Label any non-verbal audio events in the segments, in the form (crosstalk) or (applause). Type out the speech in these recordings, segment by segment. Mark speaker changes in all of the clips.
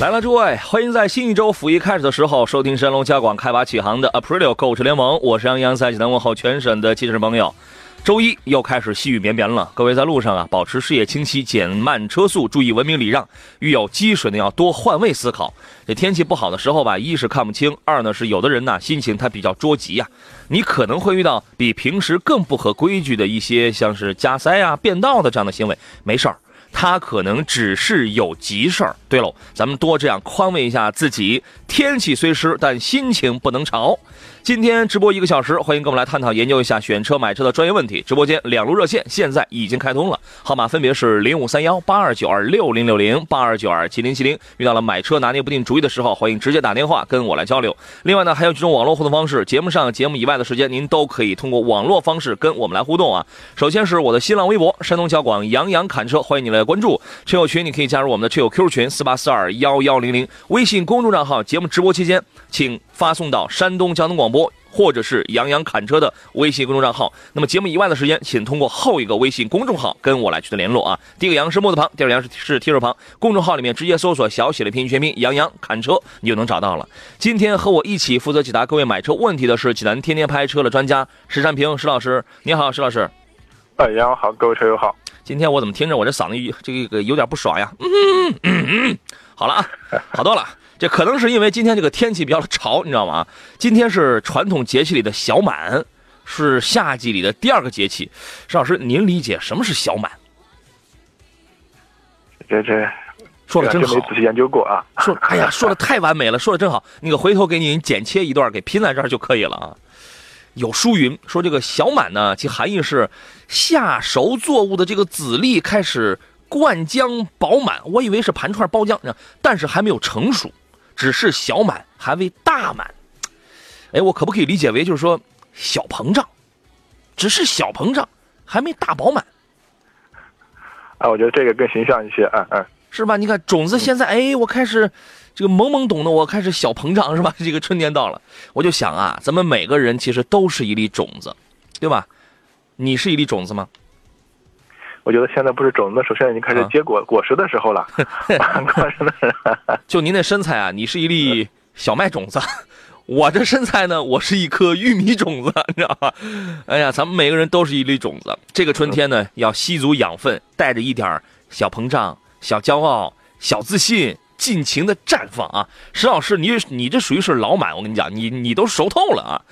Speaker 1: 来了，诸位，欢迎在新一周辅一开始的时候收听神龙交广开发启航的 Aprilio 购车联盟。我是杨洋，在济南问候全省的汽车朋友。周一又开始细雨绵绵了，各位在路上啊，保持视野清晰，减慢车速，注意文明礼让。遇有积水呢，要多换位思考。这天气不好的时候吧，一是看不清，二呢是有的人呢心情他比较着急呀。你可能会遇到比平时更不合规矩的一些，像是加塞啊、变道的这样的行为，没事儿。他可能只是有急事儿。对喽，咱们多这样宽慰一下自己。天气虽湿，但心情不能潮。今天直播一个小时，欢迎跟我们来探讨研究一下选车买车的专业问题。直播间两路热线现在已经开通了，号码分别是零五三幺八二九二六零六零八二九二七零七零。遇到了买车拿捏不定主意的时候，欢迎直接打电话跟我来交流。另外呢，还有几种网络互动方式，节目上、节目以外的时间，您都可以通过网络方式跟我们来互动啊。首先是我的新浪微博山东交广杨洋侃车，欢迎你来关注。车友群你可以加入我们的车友 Q 群四八四二幺幺零零。微信公众账号节目直播期间，请发送到山东交通广播。或者是杨洋侃车的微信公众账号。那么节目以外的时间，请通过后一个微信公众号跟我来取得联络啊。第一个杨是木字旁，第二个杨是是提手旁。公众号里面直接搜索小写的拼音全拼杨洋侃车，你就能找到了。今天和我一起负责解答各位买车问题的是济南天天拍车的专家石占平石老师。你好，石老师。
Speaker 2: 哎，杨好，各位车友好。
Speaker 1: 今天我怎么听着我这嗓子这个有点不爽呀？嗯嗯嗯，好了啊，(laughs) 好多了。这可能是因为今天这个天气比较潮，你知道吗？今天是传统节气里的小满，是夏季里的第二个节气。石老师，您理解什么是小满？
Speaker 2: 这这
Speaker 1: 说的真好，
Speaker 2: 没仔细研究过啊。
Speaker 1: 说，哎呀，说的太完美了，说的真好。那个回头给您剪切一段，给拼在这儿就可以了啊。有书云说，这个小满呢，其含义是夏熟作物的这个籽粒开始灌浆饱满。我以为是盘串包浆，但是还没有成熟。只是小满还未大满，哎，我可不可以理解为就是说小膨胀，只是小膨胀还没大饱满？
Speaker 2: 啊，我觉得这个更形象一些，嗯嗯，
Speaker 1: 是吧？你看种子现在，哎，我开始这个懵懵懂的，我开始小膨胀，是吧？这个春天到了，我就想啊，咱们每个人其实都是一粒种子，对吧？你是一粒种子吗？
Speaker 2: 我觉得现在不是种子，首先已经开始结果 (laughs) (laughs) 果实的时候了。(laughs)
Speaker 1: 就您那身材啊，你是一粒小麦种子，我这身材呢，我是一颗玉米种子，你知道吧？哎呀，咱们每个人都是一粒种子。这个春天呢，要吸足养分，带着一点小膨胀、小骄傲、小自信，尽情的绽放啊！石老师，你你这属于是老满，我跟你讲，你你都熟透了啊！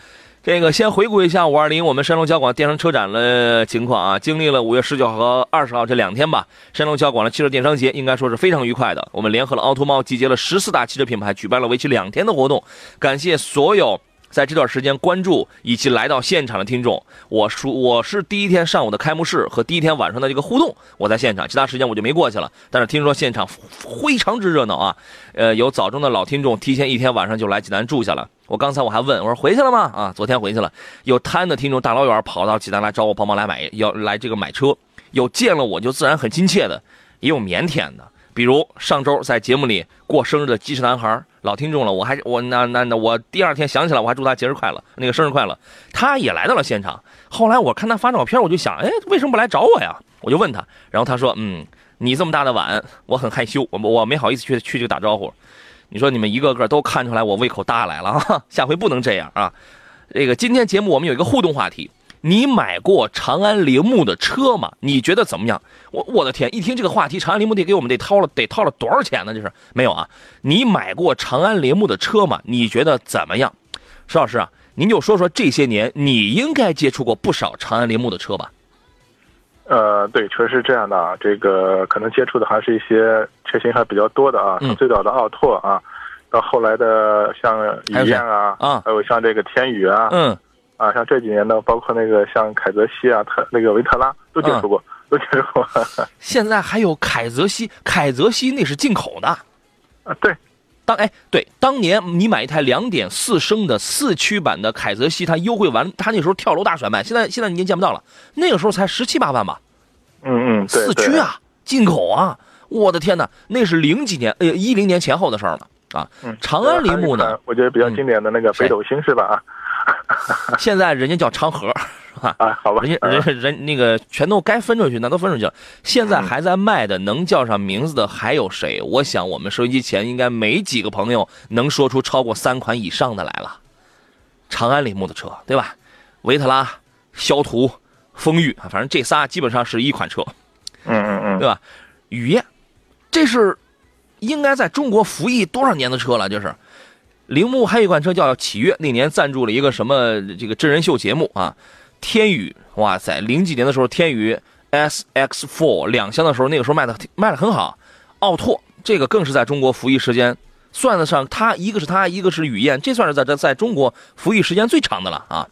Speaker 1: 这个先回顾一下五二零我们山东交广电商车展的情况啊，经历了五月十九和二十号这两天吧，山东交广的汽车电商节应该说是非常愉快的。我们联合了凹凸猫，集结了十四大汽车品牌，举办了为期两天的活动。感谢所有在这段时间关注以及来到现场的听众。我说我是第一天上午的开幕式和第一天晚上的这个互动，我在现场，其他时间我就没过去了。但是听说现场非常之热闹啊，呃，有早中的老听众提前一天晚上就来济南住下了。我刚才我还问我说回去了吗？啊，昨天回去了。有贪的听众大老远跑到济南来找我帮忙来买，要来这个买车。有见了我就自然很亲切的，也有腼腆的。比如上周在节目里过生日的机智男孩，老听众了，我还我那那那我第二天想起来我还祝他节日快乐，那个生日快乐。他也来到了现场。后来我看他发照片，我就想，哎，为什么不来找我呀？我就问他，然后他说，嗯，你这么大的碗，我很害羞，我我没好意思去去这个打招呼。你说你们一个个都看出来我胃口大来了啊！下回不能这样啊！这个今天节目我们有一个互动话题，你买过长安铃木的车吗？你觉得怎么样？我我的天，一听这个话题，长安铃木得给我们得掏了得掏了多少钱呢？这是没有啊！你买过长安铃木的车吗？你觉得怎么样？石老师啊，您就说说这些年你应该接触过不少长安铃木的车吧？
Speaker 2: 呃，对，确实是这样的啊。这个可能接触的还是一些车型还比较多的啊，从最早的奥拓啊，到后来的像雨燕啊，啊，还有像这个天宇啊，
Speaker 1: 嗯，
Speaker 2: 啊，像这几年呢，包括那个像凯泽西啊、特那个维特拉都接触过，都接触过。(laughs)
Speaker 1: 现在还有凯泽西，凯泽西那是进口的。
Speaker 2: 啊，对，
Speaker 1: 当哎对，当年你买一台两点四升的四驱版的凯泽西，它优惠完，它那时候跳楼大甩卖，现在现在你已经见不到了，那个时候才十七八万吧。
Speaker 2: 嗯嗯，对
Speaker 1: 四驱啊，进口啊，我的天哪，那是零几年，呃，一零年前后的事儿了啊。
Speaker 2: 嗯，
Speaker 1: 长安铃木呢？
Speaker 2: 我觉得比较经典的那个北斗星是吧？啊，(laughs)
Speaker 1: 现在人家叫长河，是吧？
Speaker 2: 啊，好吧，
Speaker 1: 人家人人那个全都该分出去，那都分出去了。现在还在卖的，能叫上名字的还有谁？我想我们收音机前应该没几个朋友能说出超过三款以上的来了。长安铃木的车，对吧？维特拉、肖途、风裕啊，反正这仨基本上是一款车。
Speaker 2: 嗯嗯嗯，
Speaker 1: 对吧？雨燕，这是应该在中国服役多少年的车了？就是铃木还有一款车叫启悦，那年赞助了一个什么这个真人秀节目啊？天宇，哇塞，零几年的时候，天宇 SX4 两厢的时候，那个时候卖的卖的很好。奥拓这个更是在中国服役时间算得上，它一个是它，一个是雨燕，这算是在这在中国服役时间最长的了啊。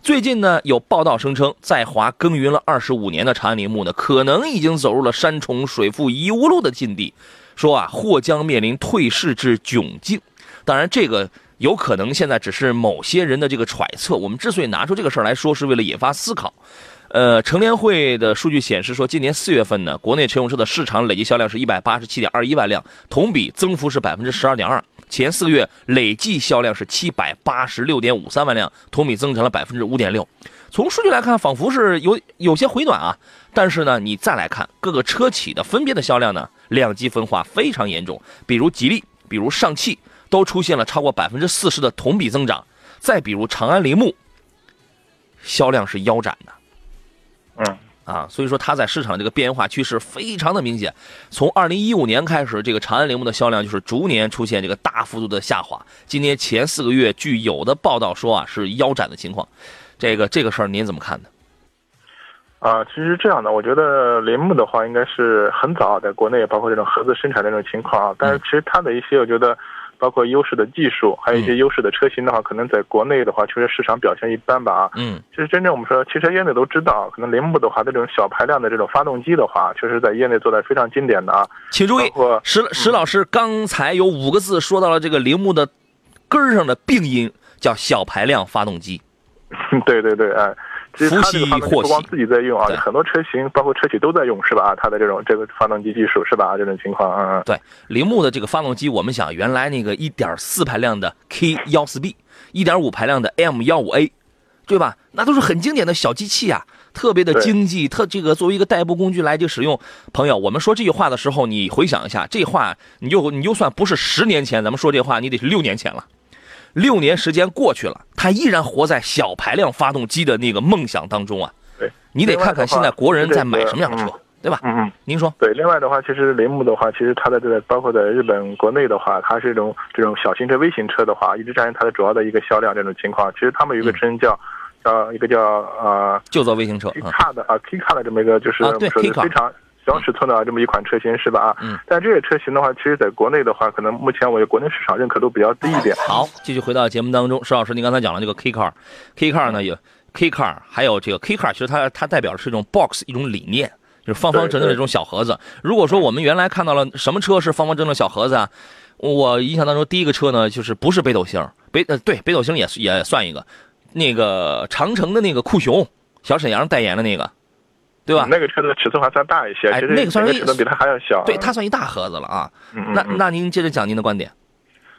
Speaker 1: 最近呢，有报道声称，在华耕耘了二十五年的长安铃木呢，可能已经走入了山重水复疑无路的境地，说啊，或将面临退市之窘境。当然，这个有可能现在只是某些人的这个揣测。我们之所以拿出这个事儿来说，是为了引发思考。呃，乘联会的数据显示说，今年四月份呢，国内乘用车的市场累计销量是一百八十七点二一万辆，同比增幅是百分之十二点二。前四个月累计销量是七百八十六点五三万辆，同比增长了百分之五点六。从数据来看，仿佛是有有些回暖啊。但是呢，你再来看各个车企的分别的销量呢，两极分化非常严重。比如吉利，比如上汽，都出现了超过百分之四十的同比增长。再比如长安铃木，销量是腰斩的。
Speaker 2: 嗯。
Speaker 1: 啊，所以说它在市场这个变化趋势非常的明显。从二零一五年开始，这个长安铃木的销量就是逐年出现这个大幅度的下滑。今年前四个月，据有的报道说啊，是腰斩的情况。这个这个事儿您怎么看呢？
Speaker 2: 啊，其实这样的，我觉得铃木的话应该是很早在国内，包括这种合资生产这种情况啊。但是其实它的一些，我觉得。包括优势的技术，还有一些优势的车型的话，可能在国内的话，确实市场表现一般吧啊。
Speaker 1: 嗯，
Speaker 2: 其实真正我们说汽车业内都知道，可能铃木的话，这种小排量的这种发动机的话，确实在业内做的非常经典的啊。
Speaker 1: 请注意，石石老师刚才有五个字说到了这个铃木的根儿上的病因，叫小排量发动机。(laughs)
Speaker 2: 对对对，哎。其实它这个发动机不光自己在用啊，很多车型包括车企都在用，是吧？它的这种这个发动机技术是吧？这种情况，嗯，
Speaker 1: 对，铃木的这个发动机，我们想原来那个一点四排量的 K 幺四 B，一点五排量的 M 幺五 A，对吧？那都是很经典的小机器啊，特别的经济，特这个作为一个代步工具来就使用。朋友，我们说这句话的时候，你回想一下，这话你就你就算不是十年前，咱们说这话，你得是六年前了。六年时间过去了，他依然活在小排量发动机的那个梦想当中啊！
Speaker 2: 对，
Speaker 1: 你得看看现在国人在买什么样的车，对吧？
Speaker 2: 嗯嗯，
Speaker 1: 您说。
Speaker 2: 对，另外的话，其实铃木的话，其实它的这个包括在日本国内的话，它是一种这种小型车、微型车的话，一直占据它的主要的一个销量这种情况。其实他们有一个称叫叫一个叫呃，
Speaker 1: 就做微型车
Speaker 2: ，K 的啊，K car 的这么一个就是说非常。小尺寸的这么一款车型是吧？啊，
Speaker 1: 嗯，
Speaker 2: 但这个车型的话，其实在国内的话，可能目前我国内市场认可度比较低一点。
Speaker 1: 好，继续回到节目当中，石老师，您刚才讲了这个 K car，K car 呢有 K car，还有这个 K car，其实它它代表的是一种 box 一种理念，就是方方正正的这种小盒子。如果说我们原来看到了什么车是方方正正小盒子啊，我印象当中第一个车呢就是不是北斗星，北呃对北斗星也也算一个，那个长城的那个酷熊，小沈阳代言的那个。对吧？
Speaker 2: 那个车的尺寸还算大一些，
Speaker 1: 哎，那个算
Speaker 2: 尺寸比它还要小。
Speaker 1: 对，它算一大盒子了啊。
Speaker 2: 嗯
Speaker 1: 那那您接着讲您的观点。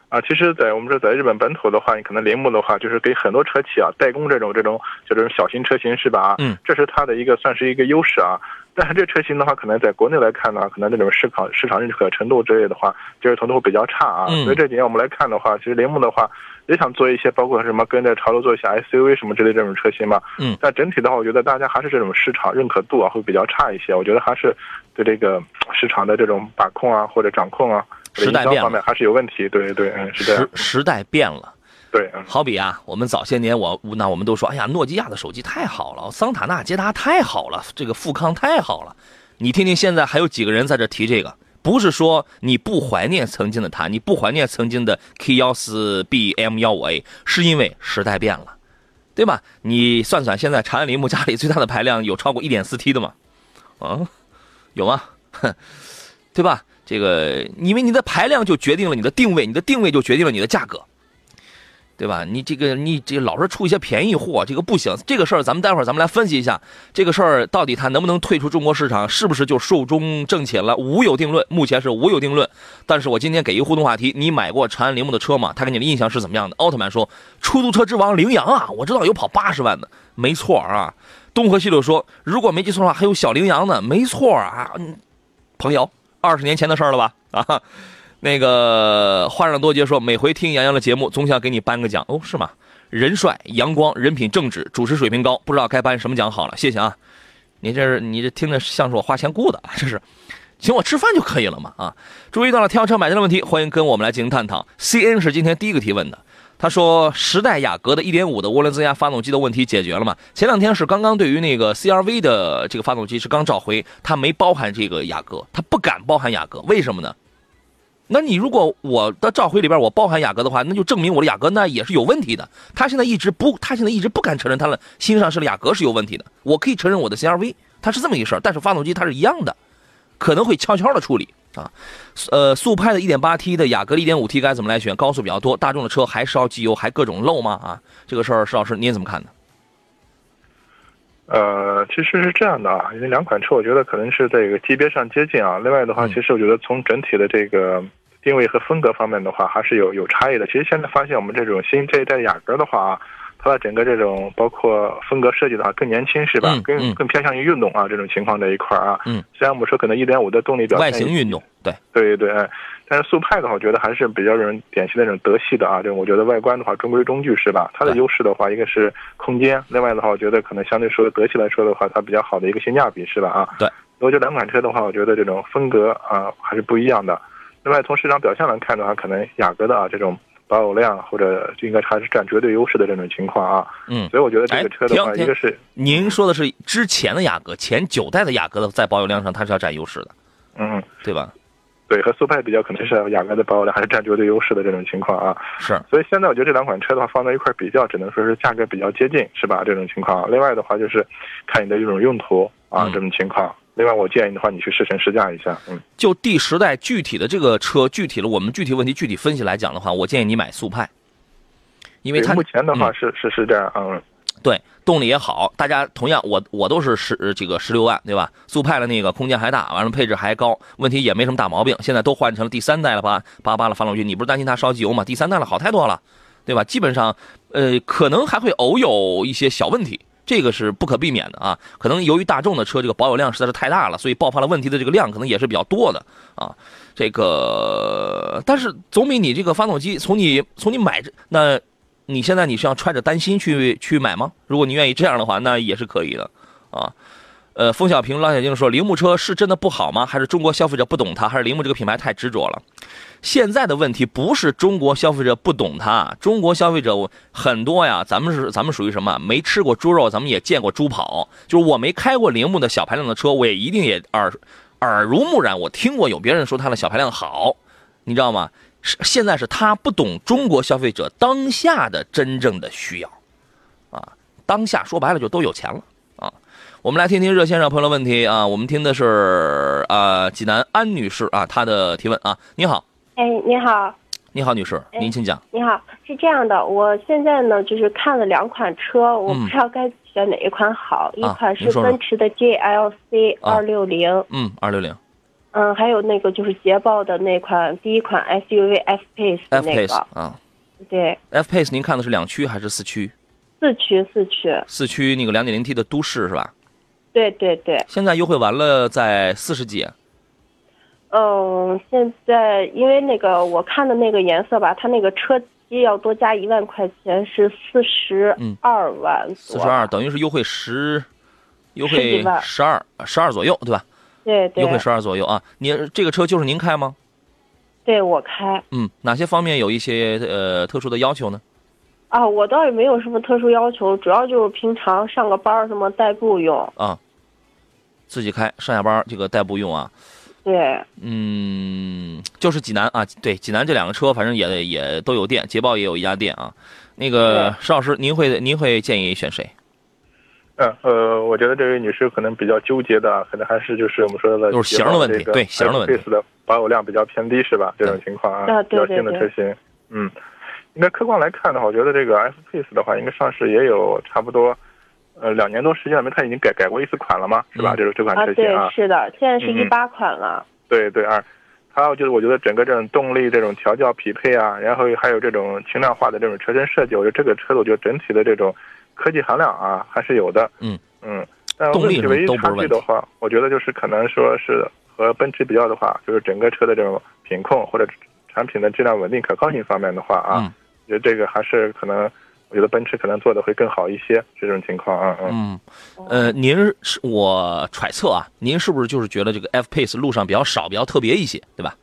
Speaker 2: 啊，其实，在我们说在日本本土的话，你可能铃木的话，就是给很多车企啊代工这种这种就这种小型车型是吧？
Speaker 1: 嗯，
Speaker 2: 这是它的一个算是一个优势啊。但是这车型的话，可能在国内来看呢，可能这种市场市场认可程度之类的话，接受程度会比较差啊。所以这几年我们来看的话，其实铃木的话。也想做一些，包括什么跟着潮流做一些 SUV 什么之类这种车型嘛。
Speaker 1: 嗯。
Speaker 2: 但整体的话，我觉得大家还是这种市场认可度啊会比较差一些。我觉得还是对这个市场的这种把控啊或者掌控啊，
Speaker 1: 时代变
Speaker 2: 方面还是有问题。对对嗯，是
Speaker 1: 时时代变了。
Speaker 2: 对。
Speaker 1: 好比啊，我们早些年我那我们都说，哎呀，诺基亚的手机太好了，桑塔纳、捷达太好了，这个富康太好了。你听听现在还有几个人在这提这个？不是说你不怀念曾经的它，你不怀念曾经的 K 幺四 B M 幺五 A，是因为时代变了，对吧？你算算，现在长安铃木家里最大的排量有超过一点四 T 的吗？啊，有吗？哼，对吧？这个，因为你的排量就决定了你的定位，你的定位就决定了你的价格。对吧？你这个你这老是出一些便宜货，这个不行。这个事儿咱们待会儿咱们来分析一下，这个事儿到底它能不能退出中国市场，是不是就寿终正寝了？无有定论，目前是无有定论。但是我今天给一个互动话题：你买过长安铃木的车吗？他给你的印象是怎么样的？奥特曼说：出租车之王羚羊啊，我知道有跑八十万的，没错啊。东河西柳说：如果没记错的话，还有小羚羊呢，没错啊。朋友，二十年前的事儿了吧？啊。那个话上多杰说，每回听杨洋的节目，总想给你颁个奖哦，是吗？人帅、阳光、人品正直、主持水平高，不知道该颁什么奖好了。谢谢啊，你这是你这听着像是我花钱雇的，这是请我吃饭就可以了嘛啊！注意到了挑车买车的问题，欢迎跟我们来进行探讨。C N 是今天第一个提问的，他说时代雅阁的1.5的涡轮增压发动机的问题解决了吗？前两天是刚刚对于那个 C R V 的这个发动机是刚召回，它没包含这个雅阁，它不敢包含雅阁，为什么呢？那你如果我的召回里边我包含雅阁的话，那就证明我的雅阁那也是有问题的。他现在一直不，他现在一直不敢承认他的新上市的雅阁是有问题的。我可以承认我的 CRV，它是这么一事儿，但是发动机它是一样的，可能会悄悄的处理啊。呃，速派的 1.8T 的雅阁 1.5T 该怎么来选？高速比较多，大众的车还烧机油，还各种漏吗？啊，这个事儿，石老师您怎么看呢？
Speaker 2: 呃，其实是这样的啊，因为两款车我觉得可能是在一个级别上接近啊。另外的话，其实我觉得从整体的这个。定位和风格方面的话，还是有有差异的。其实现在发现，我们这种新这一代雅阁的话啊，它的整个这种包括风格设计的话更年轻，是吧？更更偏向于运动啊，这种情况这一块啊。
Speaker 1: 嗯。
Speaker 2: 虽然我们说可能一点五的动力表
Speaker 1: 现外形运动，对
Speaker 2: 对对，但是速派的话，我觉得还是比较人典型的那种德系的啊。这种我觉得外观的话中规中矩，是吧？它的优势的话，一个是空间，另外的话，我觉得可能相对说德系来说的话，它比较好的一个性价比，是吧？啊。
Speaker 1: 对。
Speaker 2: 我觉得两款车的话，我觉得这种风格啊还是不一样的。另外，从市场表现来看的话，可能雅阁的啊这种保有量或者应该还是占绝对优势的这种情况啊。
Speaker 1: 嗯，
Speaker 2: 所以我觉得这个车的话，一个是
Speaker 1: 您说的是之前的雅阁，前九代的雅阁的在保有量上它是要占优势的。
Speaker 2: 嗯，
Speaker 1: 对吧？
Speaker 2: 对，和速派比较，可能是雅阁的保有量还是占绝对优势的这种情况啊。
Speaker 1: 是。
Speaker 2: 所以现在我觉得这两款车的话放在一块比较，只能说是价格比较接近，是吧？这种情况。另外的话就是看你的一种用途啊，这种情况。另外，我建议的话，你去试乘试驾一下。嗯，
Speaker 1: 就第十代具体的这个车，具体的我们具体问题具体分析来讲的话，我建议你买速派，因为它
Speaker 2: 目前的话是是是这样。嗯，
Speaker 1: 对，动力也好，大家同样，我我都是十这个十六万，对吧？速派的那个空间还大，完了配置还高，问题也没什么大毛病。现在都换成了第三代了吧？八八的发动机，你不是担心它烧机油吗？第三代了好太多了，对吧？基本上，呃，可能还会偶有一些小问题。这个是不可避免的啊，可能由于大众的车这个保有量实在是太大了，所以爆发了问题的这个量可能也是比较多的啊。这个，但是总比你这个发动机从你从你买这，那你现在你是要揣着担心去去买吗？如果你愿意这样的话，那也是可以的啊。呃，冯小平、老小静说，铃木车是真的不好吗？还是中国消费者不懂它？还是铃木这个品牌太执着了？现在的问题不是中国消费者不懂它，中国消费者很多呀。咱们是咱们属于什么？没吃过猪肉，咱们也见过猪跑。就是我没开过铃木的小排量的车，我也一定也耳耳濡目染。我听过有别人说它的小排量好，你知道吗？是现在是他不懂中国消费者当下的真正的需要，啊，当下说白了就都有钱了。我们来听听热线上朋友的问题啊。我们听的是啊，济南安女士啊，她的提问啊。你好。
Speaker 3: 哎，你好，
Speaker 1: 你好，女士，您请讲。
Speaker 3: 你好，是这样的，我现在呢就是看了两款车，我不知道该选哪一款好。一款是奔驰的 GLC 二六零，
Speaker 1: 嗯，二六零，
Speaker 3: 嗯，还有那个就是捷豹的那款第一款 SUV F Pace 那个，
Speaker 1: 啊，
Speaker 3: 对
Speaker 1: ，F Pace 您看的是两驱还是四驱？
Speaker 3: 四驱，四驱，
Speaker 1: 四驱那个两点零 T 的都市是吧？
Speaker 3: 对对对。
Speaker 1: 现在优惠完了，在四十几。
Speaker 3: 嗯，现在因为那个我看的那个颜色吧，它那个车机要多加一万块钱，是四十二万
Speaker 1: 四十二等于是优惠十，优惠十二十二左右，对吧？
Speaker 3: 对对。
Speaker 1: 优惠十二左右啊！您这个车就是您开吗？
Speaker 3: 对我开。
Speaker 1: 嗯，哪些方面有一些呃特殊的要求呢？
Speaker 3: 啊，我倒也没有什么特殊要求，主要就是平常上个班什么代步用。
Speaker 1: 啊，自己开上下班这个代步用啊。
Speaker 3: 对，
Speaker 1: 嗯，就是济南啊，对，济南这两个车，反正也也都有店，捷豹也有一家店啊。那个石老师，您会您会建议选谁？
Speaker 2: 嗯呃，我觉得这位女士可能比较纠结的，可能还是就是我们说的
Speaker 1: 就是型的问题，对型的问题。
Speaker 2: 的保有量比较偏低是吧？这种情况啊，比较新的车型，嗯，应该客观来看的话，我觉得这个 F Pace 的话，应该上市也有差不多。呃，两年多时间了，没，它已经改改过一次款了吗？是吧？这是这款车型
Speaker 3: 啊。对，是的，现在是一八款了。
Speaker 2: 对对二，还有就是我觉得整个这种动力这种调教匹配啊，然后还有这种轻量化的这种车身设计，我觉得这个车子我觉得整体的这种科技含量啊还是有的。
Speaker 1: 嗯
Speaker 2: 嗯。但问题唯一差距的话，我觉得就是可能说是和奔驰比较的话，就是整个车的这种品控或者产品的质量稳定可靠性方面的话啊，我觉得这个还是可能。我觉得奔驰可能做的会更好一些，这种情况啊，
Speaker 1: 嗯，呃，您是我揣测啊，您是不是就是觉得这个 F Pace 路上比较少，比较特别一些，对吧？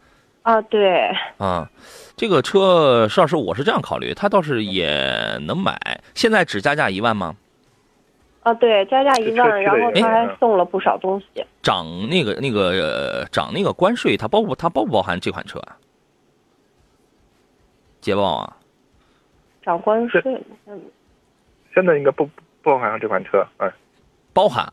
Speaker 3: 啊，对。
Speaker 1: 啊，这个车，石老师，我是这样考虑，它倒是也能买，现在只加价一万吗？
Speaker 3: 啊，对，加价一万，然后他还送了不少东西。
Speaker 1: 涨那个那个涨那个关税，它包不它包不包含这款车啊？捷豹啊？
Speaker 3: 涨关税，
Speaker 2: 现在应该不不包含这款车，哎，
Speaker 1: 包含，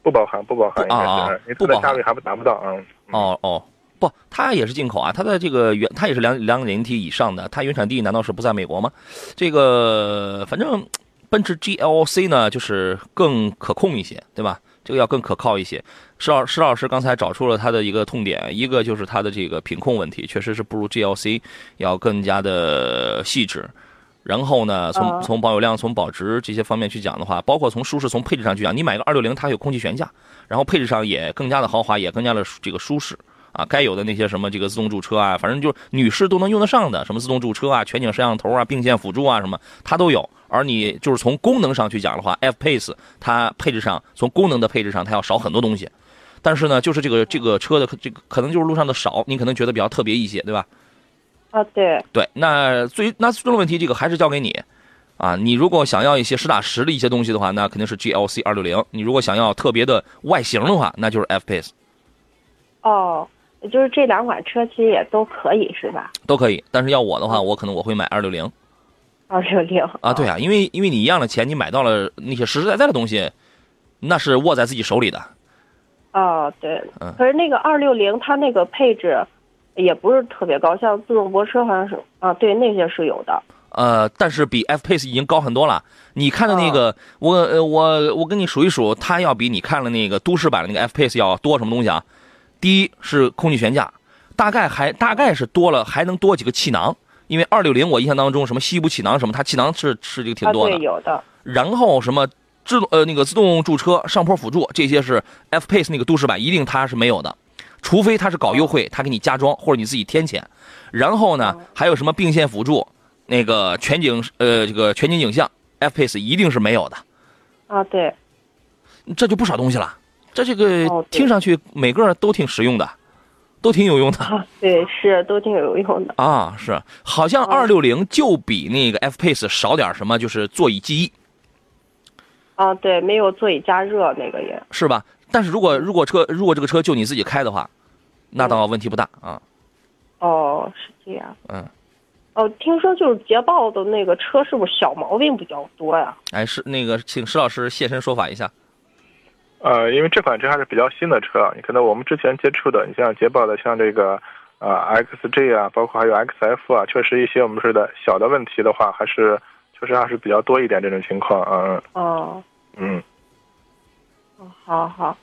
Speaker 2: 不包含，不包含，
Speaker 1: 啊啊，
Speaker 2: 不包价位还不达不到，嗯，
Speaker 1: 哦哦，不，它也是进口啊，它的这个原，它也是两两点零 T 以上的，它原产地难道是不在美国吗？这个反正奔驰 GLC 呢，就是更可控一些，对吧？这个要更可靠一些。石老石老师刚才找出了它的一个痛点，一个就是它的这个品控问题，确实是不如 GLC 要更加的细致。然后呢，从从保有量、从保值这些方面去讲的话，包括从舒适、从配置上去讲，你买个二六零，它有空气悬架，然后配置上也更加的豪华，也更加的这个舒适啊。该有的那些什么这个自动驻车啊，反正就是女士都能用得上的，什么自动驻车啊、全景摄像头啊、并线辅助啊什么，它都有。而你就是从功能上去讲的话，F Pace 它配置上从功能的配置上，它要少很多东西。但是呢，就是这个这个车的这个可能就是路上的少，你可能觉得比较特别一些，对吧？
Speaker 3: 啊，对
Speaker 1: 对，那最那最终的问题，这个还是交给你，啊，你如果想要一些实打实的一些东西的话，那肯定是 GLC 二六零。你如果想要特别的外形的话，那就是 F Pace。
Speaker 3: 哦，就是这两款车其实也都可以，是吧？
Speaker 1: 都可以，但是要我的话，我可能我会买二六零。
Speaker 3: 二六零
Speaker 1: 啊，对啊，因为因为你一样的钱，你买到了那些实实在在的东西，那是握在自己手里的。
Speaker 3: 哦，对，可是那个二六零它那个配置。也不是特别高，像自动泊车好像是啊，对那些是有的。
Speaker 1: 呃，但是比 F Pace 已经高很多了。你看的那个，我呃我我跟你数一数，它要比你看了那个都市版的那个 F Pace 要多什么东西啊？第一是空气悬架，大概还大概是多了，还能多几个气囊。因为二六零我印象当中什么西部气囊什么，它气囊是是这个挺多
Speaker 3: 的。有的。
Speaker 1: 然后什么自动呃那个自动驻车、上坡辅助这些是 F Pace 那个都市版一定它是没有的。除非他是搞优惠，他给你加装或者你自己添钱，然后呢，还有什么并线辅助，那个全景呃这个全景影像，F Pace 一定是没有的。
Speaker 3: 啊，对，
Speaker 1: 这就不少东西了。这这个听上去每个都挺实用的，都挺有用的。
Speaker 3: 对，是都挺有用的。
Speaker 1: 啊，是，好像二六零就比那个 F Pace 少点什么，就是座椅记忆。
Speaker 3: 啊，对，没有座椅加热那个也。
Speaker 1: 是吧？但是如果如果车如果这个车就你自己开的话，那倒问题不大啊。
Speaker 3: 哦，是这样。
Speaker 1: 嗯。
Speaker 3: 哦，听说就是捷豹的那个车是不是小毛病比较多呀？
Speaker 1: 哎，是那个，请石老师现身说法一下。
Speaker 2: 呃，因为这款车还是比较新的车，你可能我们之前接触的，你像捷豹的，像这个啊 XJ 啊，包括还有 XF 啊，确实一些我们说的小的问题的话，还是确实还是比较多一点这种情况啊。
Speaker 3: 哦。
Speaker 2: 嗯。
Speaker 3: 好好，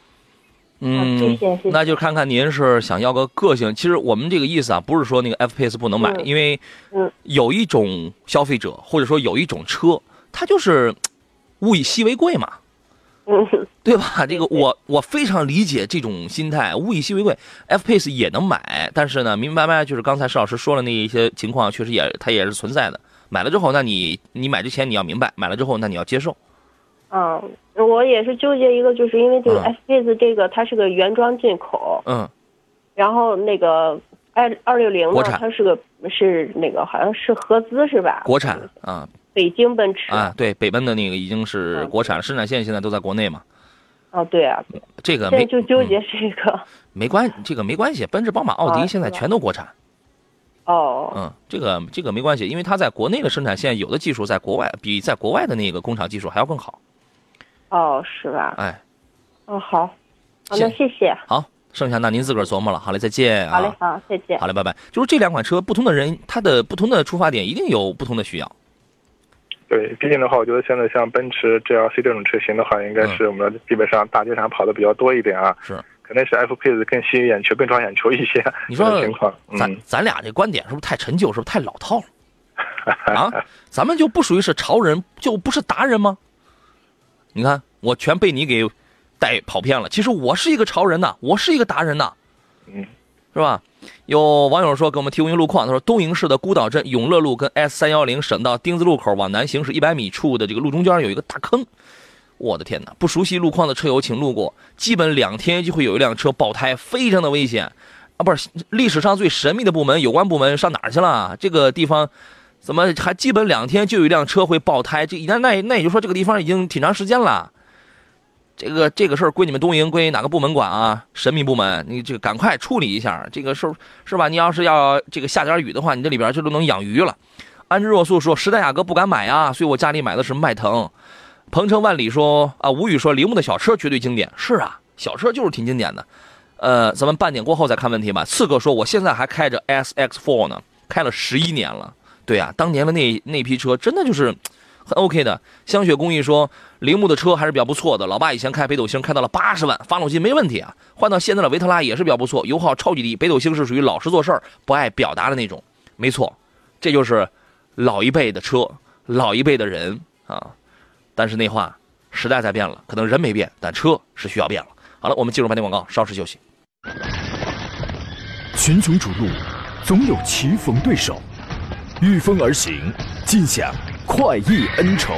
Speaker 1: 嗯，那就看看您是想要个个性。其实我们这个意思啊，不是说那个 F Pace 不能买，因为有一种消费者或者说有一种车，它就是物以稀为贵嘛，嗯对吧？这个我我非常理解这种心态，物以稀为贵，F Pace 也能买，但是呢，明明白白就是刚才石老师说了那一些情况，确实也它也是存在的。买了之后，那你你买之前你要明白，买了之后那你要接受。
Speaker 3: 嗯，我也是纠结一个，就是因为这个 F Pace 这个它是个原装进口，
Speaker 1: 嗯，
Speaker 3: 然后那个二二六零呢，它是个是那个好像是合资是吧？
Speaker 1: 国产啊，
Speaker 3: 北京奔驰。
Speaker 1: 啊，对，北奔的那个已经是国产生产线，现在都在国内嘛。
Speaker 3: 哦，对啊，
Speaker 1: 这个没
Speaker 3: 就纠结这个，
Speaker 1: 没关这个没关系，奔驰、宝马、奥迪现在全都国产。
Speaker 3: 哦，
Speaker 1: 嗯，这个这个没关系，因为它在国内的生产线有的技术在国外比在国外的那个工厂技术还要更好。
Speaker 3: 哦，是吧？
Speaker 1: 哎，
Speaker 3: 哦，好，好，那谢谢。
Speaker 1: 好，剩下那您自个儿琢磨了。好嘞，再见
Speaker 3: 啊。好嘞，好，再见。
Speaker 1: 好嘞，拜拜。就是这两款车，不同的人他的不同的出发点一定有不同的需要。
Speaker 2: 对，毕竟的话，我觉得现在像奔驰 GLC 这种车型的话，应该是我们基本上大街上跑的比较多一点啊。
Speaker 1: 是，
Speaker 2: 肯定是 F 配置更吸引眼球、更抓眼球一些。(laughs)
Speaker 1: 你说
Speaker 2: 情况，
Speaker 1: 咱咱俩这观点是不是太陈旧？是不是太老套了？(laughs) 啊，咱们就不属于是潮人，就不是达人吗？你看，我全被你给带跑偏了。其实我是一个潮人呐，我是一个达人呐，
Speaker 2: 嗯，
Speaker 1: 是吧？有网友说给我们提供一路况，他说东营市的孤岛镇永乐路跟 S 三幺零省道丁字路口往南行驶一百米处的这个路中间有一个大坑。我的天哪！不熟悉路况的车友请路过，基本两天就会有一辆车爆胎，非常的危险啊！不是历史上最神秘的部门，有关部门上哪儿去了？这个地方。怎么还基本两天就有一辆车会爆胎？这那那那也就说这个地方已经挺长时间了。这个这个事儿归你们东营归哪个部门管啊？神秘部门，你这个赶快处理一下这个事是吧？你要是要这个下点雨的话，你这里边就都能养鱼了。安之若素说：“时代雅阁不敢买啊，所以我家里买的是迈腾。”鹏程万里说：“啊，无语说铃木的小车绝对经典。是啊，小车就是挺经典的。呃，咱们半点过后再看问题吧。刺客说：“我现在还开着 SX4 呢，开了十一年了。”对呀，当年的那那批车真的就是很 OK 的。香雪工艺说，铃木的车还是比较不错的。老爸以前开北斗星开到了八十万，发动机没问题啊。换到现在的维特拉也是比较不错，油耗超级低。北斗星是属于老实做事儿、不爱表达的那种。没错，这就是老一辈的车，老一辈的人啊。但是那话，时代在变了，可能人没变，但车是需要变了。好了，我们进入半天广告，稍事休息。
Speaker 4: 群雄逐鹿，总有棋逢对手。御风而行，尽享快意恩仇，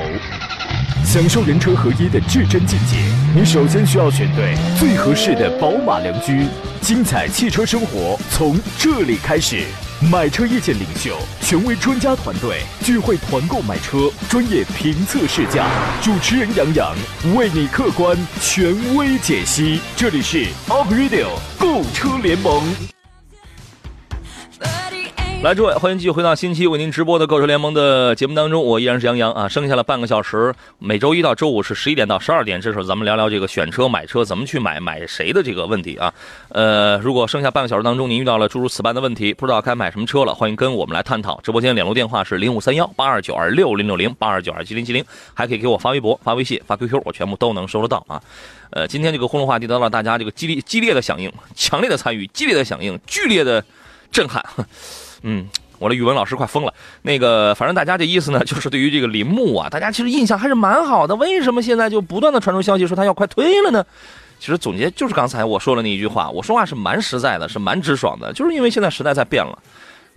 Speaker 4: 享受人车合一的至臻境界。你首先需要选对最合适的宝马良驹，精彩汽车生活从这里开始。买车意见领袖，权威专家团队聚会团购买车，专业评测试驾，主持人杨洋为你客观权威解析。这里是 Up Radio 购车联盟。
Speaker 1: 来，诸位，欢迎继续回到星期为您直播的购车联盟的节目当中，我依然是杨洋啊。剩下了半个小时，每周一到周五是十一点到十二点，这时候咱们聊聊这个选车、买车怎么去买、买谁的这个问题啊。呃，如果剩下半个小时当中您遇到了诸如此般的问题，不知道该买什么车了，欢迎跟我们来探讨。直播间联络电话是零五三幺八二九二六零六零八二九二七零七零，还可以给我发微博、发微信、发 QQ，我全部都能收得到啊。呃，今天这个互动话题得到了大家这个激烈、激烈的响应，强烈的参与，激烈的响应，剧烈的震撼。嗯，我的语文老师快疯了。那个，反正大家这意思呢，就是对于这个铃木啊，大家其实印象还是蛮好的。为什么现在就不断的传出消息说它要快推了呢？其实总结就是刚才我说的那一句话，我说话是蛮实在的，是蛮直爽的，就是因为现在时代在变了。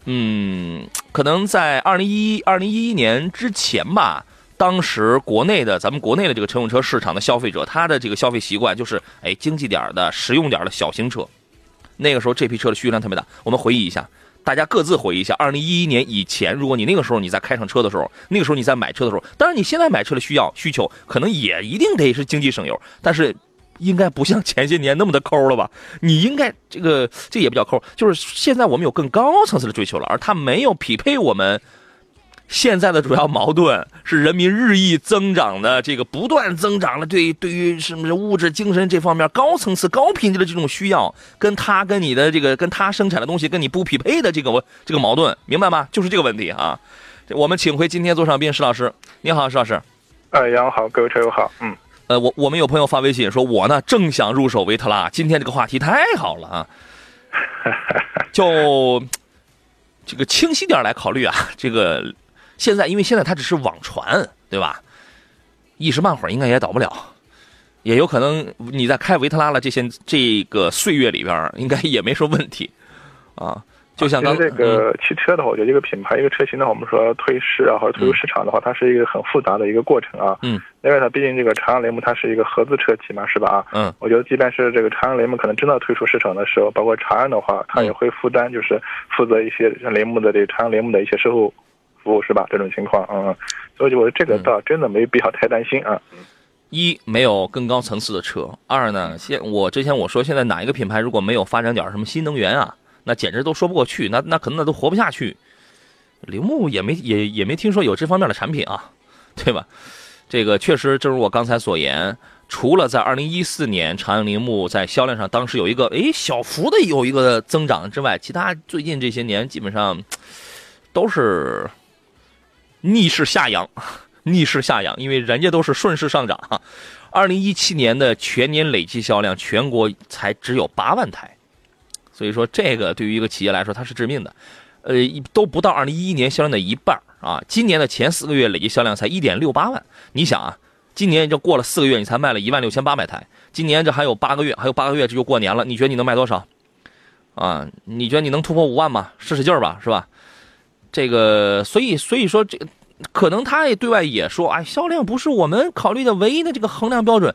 Speaker 1: 嗯，可能在二零一二零一一年之前吧，当时国内的咱们国内的这个乘用车市场的消费者，他的这个消费习惯就是，哎，经济点的、实用点的小型车。那个时候这批车的需求量特别大。我们回忆一下。大家各自回忆一下，二零一一年以前，如果你那个时候你在开上车的时候，那个时候你在买车的时候，当然你现在买车的需要需求可能也一定得是经济省油，但是应该不像前些年那么的抠了吧？你应该这个这也不叫抠，就是现在我们有更高层次的追求了，而它没有匹配我们。现在的主要矛盾是人民日益增长的这个不断增长的对对于什么物质精神这方面高层次高品质的这种需要，跟他跟你的这个跟他生产的东西跟你不匹配的这个这个矛盾，明白吗？就是这个问题啊。我们请回今天座上宾石老师，你好，石老师。
Speaker 2: 哎，杨好，各位车友好。嗯，
Speaker 1: 呃，我我们有朋友发微信说，我呢正想入手维特拉，今天这个话题太好了啊。(laughs) 就这个清晰点来考虑啊，这个。现在，因为现在它只是网传，对吧？一时半会儿应该也倒不了，也有可能你在开维特拉了这些这个岁月里边，应该也没什么问题，啊。就像刚
Speaker 2: 这个汽车的话，我觉得一个品牌、一个车型的话，我们说退市啊，或者退出市场的话，它是一个很复杂的一个过程啊。
Speaker 1: 嗯。
Speaker 2: 另外它毕竟这个长安雷姆它是一个合资车企嘛，是吧？啊。
Speaker 1: 嗯。
Speaker 2: 我觉得，即便是这个长安雷姆可能真的退出市场的时候，包括长安的话，它也会负担，就是负责一些像雷姆的这个长安雷姆的一些售后。服务是吧？这种情况，嗯，所以我觉得这个倒真的没必要太担心啊。
Speaker 1: 一没有更高层次的车，二呢，现我之前我说现在哪一个品牌如果没有发展点什么新能源啊，那简直都说不过去，那那可能那都活不下去。铃木也没也也没听说有这方面的产品啊，(laughs) 对吧？这个确实正如我刚才所言，除了在二零一四年长安铃木在销量上当时有一个诶小幅的有一个增长之外，其他最近这些年基本上都是逆势下扬。(laughs) 逆势下扬，因为人家都是顺势上涨。哈二零一七年的全年累计销量，全国才只有八万台，所以说这个对于一个企业来说，它是致命的。呃，都不到二零一一年销量的一半啊。今年的前四个月累计销量才一点六八万，你想啊，今年就过了四个月，你才卖了一万六千八百台。今年这还有八个月，还有八个月这就过年了，你觉得你能卖多少？啊，你觉得你能突破五万吗？使使劲儿吧，是吧？这个，所以，所以说这个。可能他也对外也说，哎，销量不是我们考虑的唯一的这个衡量标准，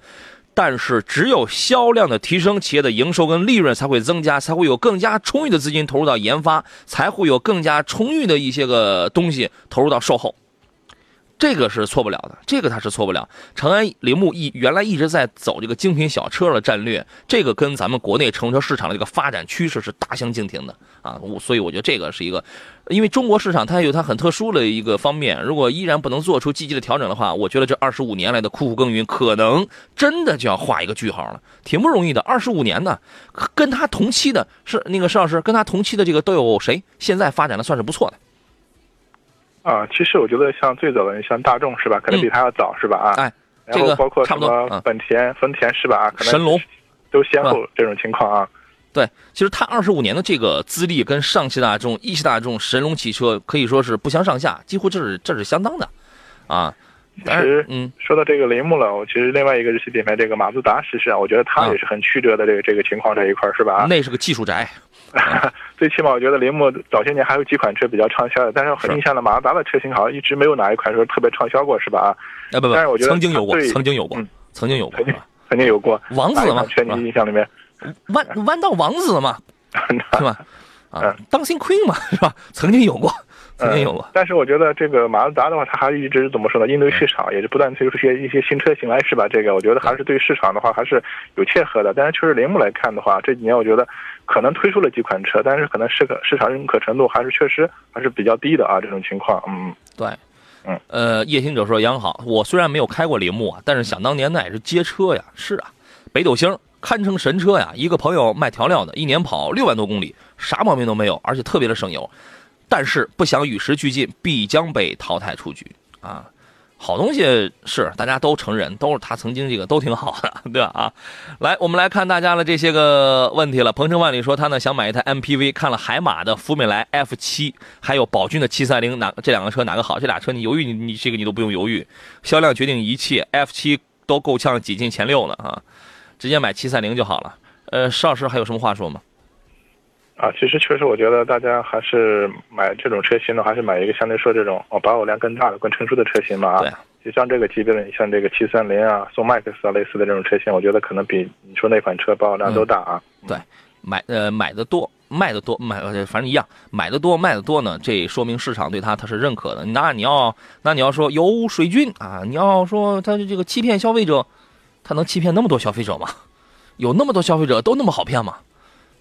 Speaker 1: 但是只有销量的提升，企业的营收跟利润才会增加，才会有更加充裕的资金投入到研发，才会有更加充裕的一些个东西投入到售后。这个是错不了的，这个它是错不了。长安铃木一原来一直在走这个精品小车的战略，这个跟咱们国内乘车市场的这个发展趋势是大相径庭的啊。所以我觉得这个是一个，因为中国市场它有它很特殊的一个方面，如果依然不能做出积极的调整的话，我觉得这二十五年来的苦苦耕耘，可能真的就要画一个句号了，挺不容易的。二十五年呢，跟他同期的是那个石老师，跟他同期的这个都有谁？现在发展的算是不错的。
Speaker 2: 啊，其实我觉得像最早的像大众是吧，可能比它要早是吧？啊，
Speaker 1: 哎，
Speaker 2: 然后包括什么本田、丰田是吧啊？可能
Speaker 1: 神龙
Speaker 2: 都先后这种情况啊。
Speaker 1: 对，其实它二十五年的这个资历跟上汽大众、一汽大众、神龙汽车可以说是不相上下，几乎这是这是相当的，啊。
Speaker 2: 其实，嗯，说到这个铃木了，我其实另外一个日系品牌这个马自达，其实啊，我觉得它也是很曲折的这个这个情况这一块是吧？
Speaker 1: 那是个技术宅。(laughs)
Speaker 2: 最起码我觉得铃木早些年还有几款车比较畅销的，但是很印象的马自达的车型好像一直没有哪一款说特别畅销过，是吧？
Speaker 1: 啊，不不，
Speaker 2: 但是我觉得
Speaker 1: 曾经有过，曾经有过，曾经有过，
Speaker 2: 曾经有过。
Speaker 1: 王子嘛，
Speaker 2: 全你印象里面，
Speaker 1: 弯弯道王子嘛，(laughs) 是吧？啊，当心 queen 嘛，是吧？曾经有过。曾经有过，
Speaker 2: 但是我觉得这个马自达的话，它还是一直怎么说呢？应对市场也是不断推出一些一些新车型来，是吧？这个我觉得还是对市场的话还是有切合的。但是确实铃木来看的话，这几年我觉得可能推出了几款车，但是可能市可市场认可程度还是确实还是比较低的啊。这种情况，嗯，
Speaker 1: 对，嗯，呃，夜行者说杨好，我虽然没有开过铃木啊，但是想当年那也是街车呀，是啊，北斗星堪称神车呀。一个朋友卖调料的，一年跑六万多公里，啥毛病都没有，而且特别的省油。但是不想与时俱进，必将被淘汰出局啊！好东西是大家都承认，都是他曾经这个都挺好的，对吧？啊，来，我们来看大家的这些个问题了。鹏程万里说他呢想买一台 MPV，看了海马的福美来 F 七，还有宝骏的七三零，哪这两个车哪个好？这俩车你犹豫，你你这个你都不用犹豫，销量决定一切，F 七都够呛挤进前六呢啊！直接买七三零就好了。呃，邵老师还有什么话说吗？
Speaker 2: 啊，其实确实，我觉得大家还是买这种车型呢，还是买一个相对说这种哦保有量更大的、更成熟的车型嘛啊。
Speaker 1: 对。
Speaker 2: 就像这个级别的，像这个七三零啊、宋 MAX 啊类似的这种车型，我觉得可能比你说那款车保有量都大啊。
Speaker 1: 对，买呃买的多，卖的多，买反正一样，买的多卖的多呢，这说明市场对它它是认可的。那你要那你要说有水军啊，你要说他这个欺骗消费者，他能欺骗那么多消费者吗？有那么多消费者都那么好骗吗？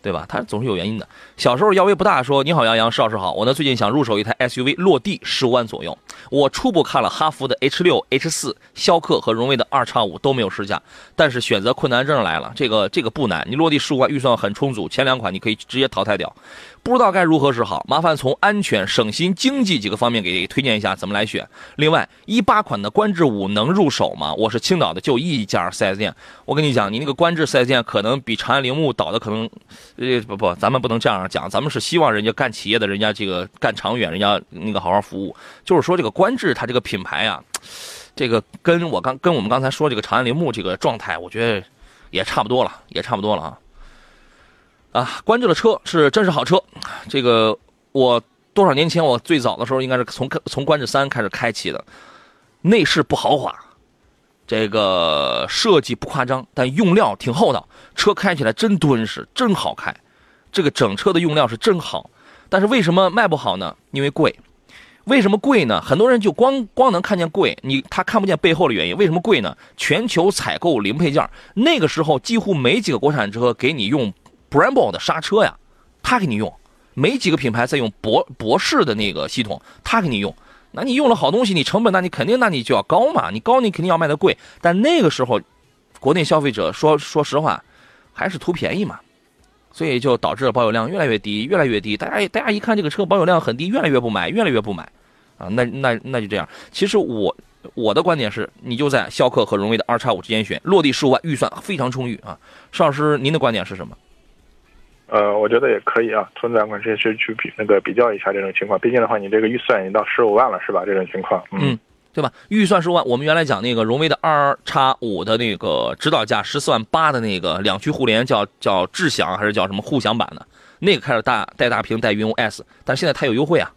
Speaker 1: 对吧？它总是有原因的。小时候腰围不大，说你好杨洋，邵老师好。我呢最近想入手一台 SUV，落地十五万左右。我初步看了哈弗的 H 六、H 四、逍客和荣威的二叉五都没有试驾，但是选择困难症来了。这个这个不难，你落地十五万预算很充足，前两款你可以直接淘汰掉。不知道该如何是好，麻烦从安全、省心、经济几个方面给推荐一下怎么来选。另外，一八款的观致五能入手吗？我是青岛的，就一家 4S 店。我跟你讲，你那个观致 4S 店可能比长安铃木倒的可能，呃不不，咱们不能这样讲，咱们是希望人家干企业的，人家这个干长远，人家那个好好服务。就是说这个观致它这个品牌啊，这个跟我刚跟我们刚才说这个长安铃木这个状态，我觉得也差不多了，也差不多了啊。啊，观致的车是真是好车，这个我多少年前我最早的时候应该是从从观致三开始开启的，内饰不豪华，这个设计不夸张，但用料挺厚道，车开起来真敦实，真好开，这个整车的用料是真好，但是为什么卖不好呢？因为贵，为什么贵呢？很多人就光光能看见贵，你他看不见背后的原因。为什么贵呢？全球采购零配件，那个时候几乎没几个国产车给你用 Brembo 的刹车呀，他给你用，没几个品牌在用博博士的那个系统，他给你用。那你用了好东西，你成本那你肯定那你就要高嘛，你高你肯定要卖的贵。但那个时候，国内消费者说说实话，还是图便宜嘛。所以就导致了保有量越来越低，越来越低。大家大家一看这个车保有量很低，越来越不买，越来越不买，啊，那那那就这样。其实我我的观点是，你就在逍客和荣威的二叉五之间选，落地十五万，预算非常充裕啊。邵老师，您的观点是什么？
Speaker 2: 呃，我觉得也可以啊，从两款车去去比那个比较一下这种情况。毕竟的话，你这个预算已经到十五万了，是吧？这种情况，
Speaker 1: 嗯。对吧？预算十五万，我们原来讲那个荣威的二叉五的那个指导价十四万八的那个两驱互联，叫叫智享还是叫什么互享版的？那个开始大带大屏带云 OS，但现在它有优惠啊，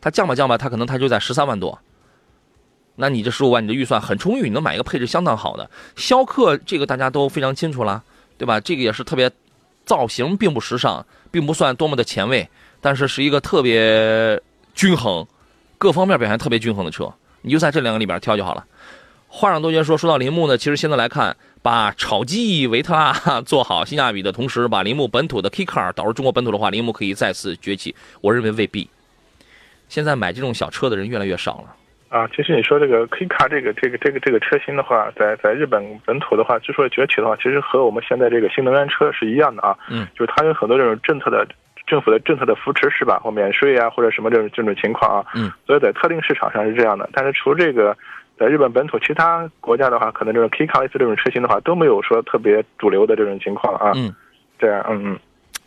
Speaker 1: 它降吧降吧，它可能它就在十三万多。那你这十五万，你的预算很充裕，你能买一个配置相当好的逍客，这个大家都非常清楚了，对吧？这个也是特别造型并不时尚，并不算多么的前卫，但是是一个特别均衡，各方面表现特别均衡的车。你就在这两个里边挑就好了。话上多节说，说到铃木呢，其实现在来看，把炒机维特拉做好性价比的同时，把铃木本土的 K Car 导入中国本土的话，铃木可以再次崛起。我认为未必。现在买这种小车的人越来越少了。
Speaker 2: 啊，其实你说这个 K Car 这个这个这个这个车型的话，在在日本本土的话，之所以崛起的话，其实和我们现在这个新能源车是一样的啊。
Speaker 1: 嗯。
Speaker 2: 就是它有很多这种政策的。政府的政策的扶持是吧，或免税啊，或者什么这种这种情况啊，
Speaker 1: 嗯，
Speaker 2: 所以在特定市场上是这样的。但是除了这个，在日本本土其他国家的话，可能这种 K Class 这种车型的话都没有说特别主流的这种情况啊。
Speaker 1: 嗯，
Speaker 2: 这样，嗯嗯，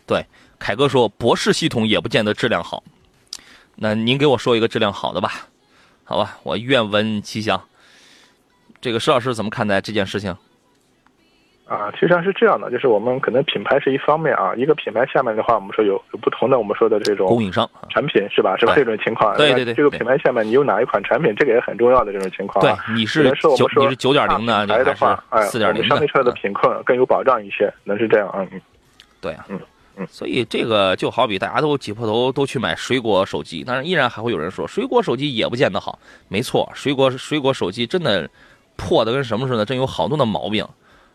Speaker 1: 对，凯哥说博士系统也不见得质量好，那您给我说一个质量好的吧，好吧，我愿闻其详。这个施老师怎么看待这件事情？
Speaker 2: 啊，实际上是这样的，就是我们可能品牌是一方面啊，一个品牌下面的话，我们说有有不同的我们说的这种
Speaker 1: 供应商
Speaker 2: 产品是吧？是吧？这种情况，
Speaker 1: 对对对，
Speaker 2: 这个品牌下面你有哪一款产品，这个也很重要的这种情况。
Speaker 1: 对，你是九你是九点零的，
Speaker 2: 还是
Speaker 1: 四点零的？
Speaker 2: 相对车的品控更有保障一些，能是这样嗯。
Speaker 1: 对啊，
Speaker 2: 嗯
Speaker 1: 所以这个就好比大家都挤破头都去买水果手机，但是依然还会有人说水果手机也不见得好。没错，水果水果手机真的破的跟什么似的，真有好多的毛病。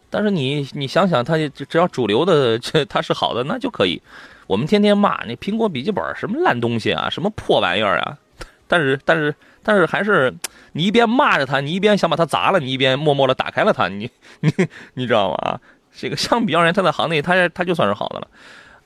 Speaker 1: 但是你你想想，它只要主流的这它是好的，那就可以。我们天天骂那苹果笔记本什么烂东西啊，什么破玩意儿啊。但是但是但是还是你一边骂着它，你一边想把它砸了，你一边默默的打开了它，你你你知道吗？啊这个相比较而言，它在行内它它就算是好的了。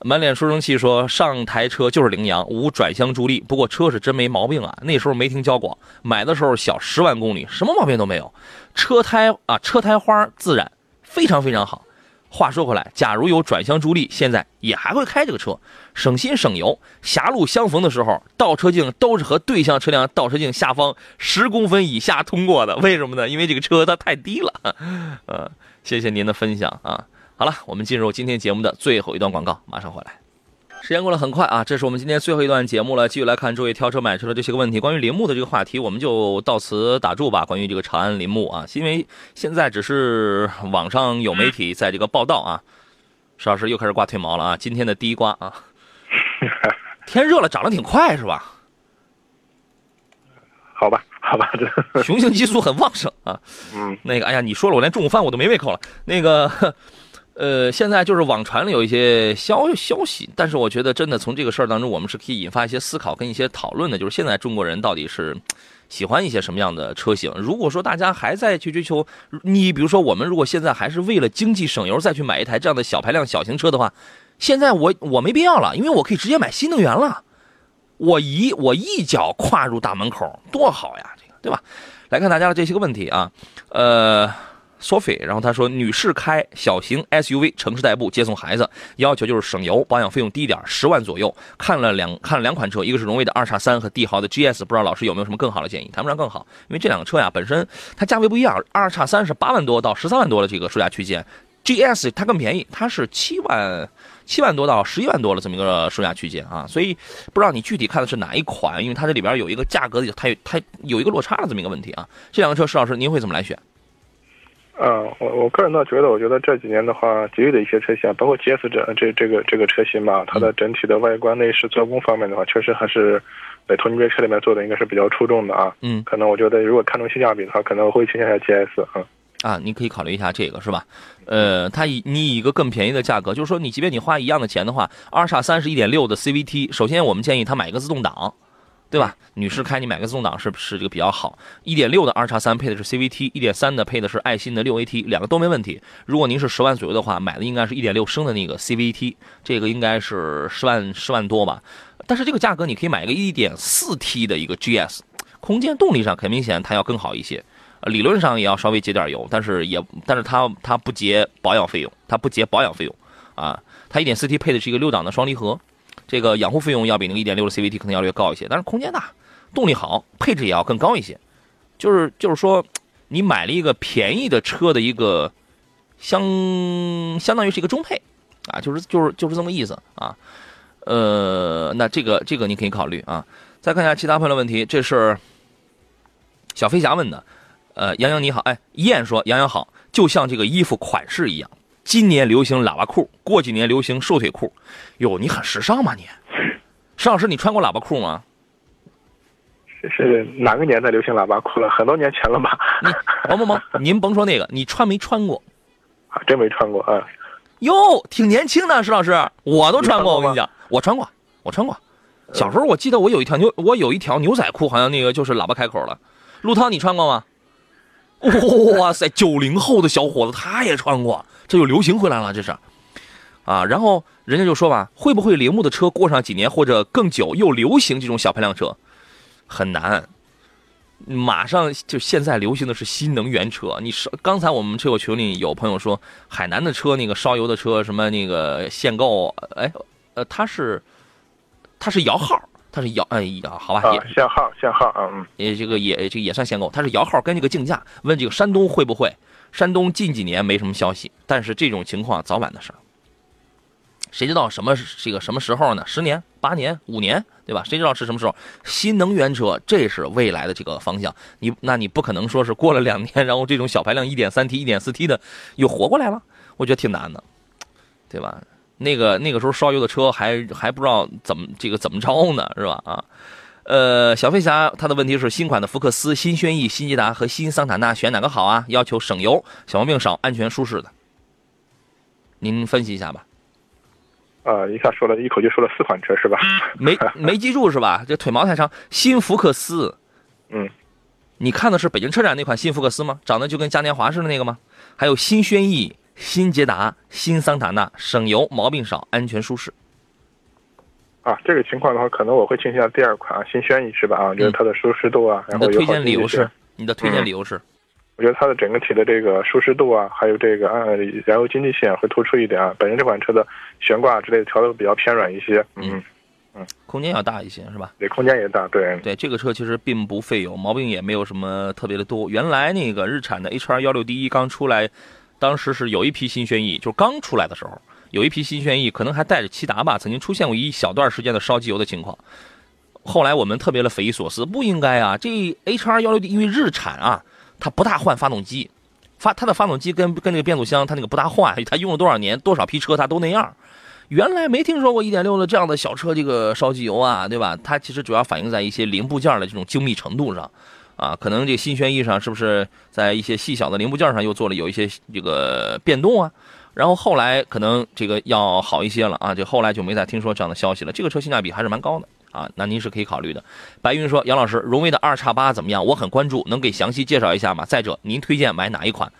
Speaker 1: 满脸书生气说上台车就是羚羊，无转向助力。不过车是真没毛病啊，那时候没听交广，买的时候小十万公里，什么毛病都没有。车胎啊，车胎花自然。非常非常好。话说回来，假如有转向助力，现在也还会开这个车，省心省油。狭路相逢的时候，倒车镜都是和对向车辆倒车镜下方十公分以下通过的。为什么呢？因为这个车它太低了。(laughs) 呃，谢谢您的分享啊。好了，我们进入今天节目的最后一段广告，马上回来。时间过得很快啊，这是我们今天最后一段节目了。继续来看诸位挑车买车的这些个问题。关于铃木的这个话题，我们就到此打住吧。关于这个长安铃木啊，(laughs) 因为现在只是网上有媒体在这个报道啊。石老师又开始刮腿毛了啊！今天的第一刮啊，(laughs) 天热了，长得挺快是吧？
Speaker 2: 好吧，好吧，
Speaker 1: 雄性激素很旺盛啊。
Speaker 2: 嗯，
Speaker 1: 那个，哎呀，你说了，我连中午饭我都没胃口了。那个。呃，现在就是网传了有一些消消息，但是我觉得真的从这个事儿当中，我们是可以引发一些思考跟一些讨论的。就是现在中国人到底是喜欢一些什么样的车型？如果说大家还在去追求，你比如说我们如果现在还是为了经济省油再去买一台这样的小排量小型车的话，现在我我没必要了，因为我可以直接买新能源了，我一我一脚跨入大门口，多好呀，这个对吧？来看大家的这些个问题啊，呃。Sophie，然后他说，女士开小型 SUV 城市代步接送孩子，要求就是省油，保养费用低点，十万左右。看了两看了两款车，一个是荣威的二叉三和帝豪的 GS，不知道老师有没有什么更好的建议？谈不上更好，因为这两个车呀本身它价位不一样，二叉三是八万多到十三万多的这个售价区间，GS 它更便宜，它是七万七万多到十一万多的这么一个售价区间啊，所以不知道你具体看的是哪一款，因为它这里边有一个价格的它它有一个落差的这么一个问题啊。这两个车，石老师您会怎么来选？
Speaker 2: 嗯，我我个人倒觉得，我觉得这几年的话，吉利的一些车型，包括 GS 这这这个这个车型嘛，它的整体的外观内饰做工方面的话，确实还是在同级别车里面做的应该是比较出众的啊。
Speaker 1: 嗯，
Speaker 2: 可能我觉得如果看重性价比的话，可能我会倾向于 GS 啊。
Speaker 1: 啊，你可以考虑一下这个是吧？呃，它以你以一个更便宜的价格，就是说你即便你花一样的钱的话，二叉三十一点六的 CVT，首先我们建议他买一个自动挡。对吧？女士开你买个自动挡是是这个比较好。一点六的二叉三配的是 CVT，一点三的配的是爱信的六 AT，两个都没问题。如果您是十万左右的话，买的应该是一点六升的那个 CVT，这个应该是十万十万多吧。但是这个价格你可以买一个一点四 T 的一个 GS，空间动力上很明显它要更好一些，理论上也要稍微节点油，但是也但是它它不节保养费用，它不节保养费用啊。它一点四 T 配的是一个六档的双离合。这个养护费用要比那个一点六的 CVT 可能要略高一些，但是空间大，动力好，配置也要更高一些。就是就是说，你买了一个便宜的车的一个相相当于是一个中配啊，就是就是就是这么意思啊。呃，那这个这个你可以考虑啊。再看一下其他朋友的问题，这是小飞侠问的。呃，杨洋你好，哎，燕说杨洋好，就像这个衣服款式一样。今年流行喇叭裤，过几年流行瘦腿裤。哟，你很时尚吗？你，石老师，你穿过喇叭裤吗？
Speaker 2: 是哪个年代流行喇叭裤了？很多年前了吧？
Speaker 1: 你甭甭甭，(laughs) 您甭说那个，你穿没穿过？
Speaker 2: 啊，真没穿过啊。
Speaker 1: 哟，挺年轻的，石老师，我都穿过。我跟你讲，我穿过，我穿过。小时候我记得我有一条牛，我有一条牛仔裤，好像那个就是喇叭开口了。陆涛，你穿过吗？(laughs) 哇塞，九零后的小伙子他也穿过。这又流行回来了，这是，啊，然后人家就说吧，会不会铃木的车过上几年或者更久又流行这种小排量车？很难，马上就现在流行的是新能源车。你烧，刚才我们车友群里有朋友说，海南的车那个烧油的车什么那个限购，哎，呃，它是，它是摇号，它是摇，哎呀，好吧，也
Speaker 2: 限号限号，嗯，
Speaker 1: 也这个也这个也算限购，它是摇号跟这个竞价，问这个山东会不会？山东近几年没什么消息，但是这种情况早晚的事儿。谁知道什么这个什么时候呢？十年、八年、五年，对吧？谁知道是什么时候？新能源车，这是未来的这个方向。你那你不可能说是过了两年，然后这种小排量一点三 T、一点四 T 的又活过来了，我觉得挺难的，对吧？那个那个时候烧油的车还还不知道怎么这个怎么着呢，是吧？啊。呃，小飞侠他的问题是新款的福克斯、新轩逸、新捷达和新桑塔纳选哪个好啊？要求省油、小毛病少、安全舒适的，您分析一下吧。
Speaker 2: 啊，一下说了一口气说了四款车是吧？
Speaker 1: 没没记住是吧？这腿毛太长。新福克斯，
Speaker 2: 嗯，
Speaker 1: 你看的是北京车展那款新福克斯吗？长得就跟嘉年华似的那个吗？还有新轩逸、新捷达、新桑塔纳，省油、毛病少、安全舒适。
Speaker 2: 啊，这个情况的话，可能我会倾向第二款啊新轩逸是吧？啊，觉得它的舒适度啊，然后
Speaker 1: 推荐理由是？你的推荐理由是？
Speaker 2: 我觉得它的整个体的这个舒适度啊，还有这个啊燃油经济性会突出一点啊。本身这款车的悬挂之类的调的比较偏软一些，嗯
Speaker 1: 嗯，空间要大一些是吧？
Speaker 2: 对，空间也大，对
Speaker 1: 对，这个车其实并不费油，毛病也没有什么特别的多。原来那个日产的 HR 幺六 D 刚出来，当时是有一批新轩逸，就刚出来的时候。有一批新轩逸，可能还带着骐达吧，曾经出现过一小段时间的烧机油的情况。后来我们特别的匪夷所思，不应该啊！这 HR 幺六 D 因为日产啊，它不大换发动机，发它的发动机跟跟那个变速箱它那个不大换，(laughs) 它用了多少年多少批车它都那样。原来没听说过1.6的这样的小车这个烧机油啊，对吧？它其实主要反映在一些零部件的这种精密程度上啊，可能这新轩逸上是不是在一些细小的零部件上又做了有一些这个变动啊？然后后来可能这个要好一些了啊，就后来就没再听说这样的消息了。这个车性价比还是蛮高的啊，那您是可以考虑的。白云说：“杨老师，荣威的二叉八怎么样？我很关注，能给详细介绍一下吗？再者，您推荐买哪一款？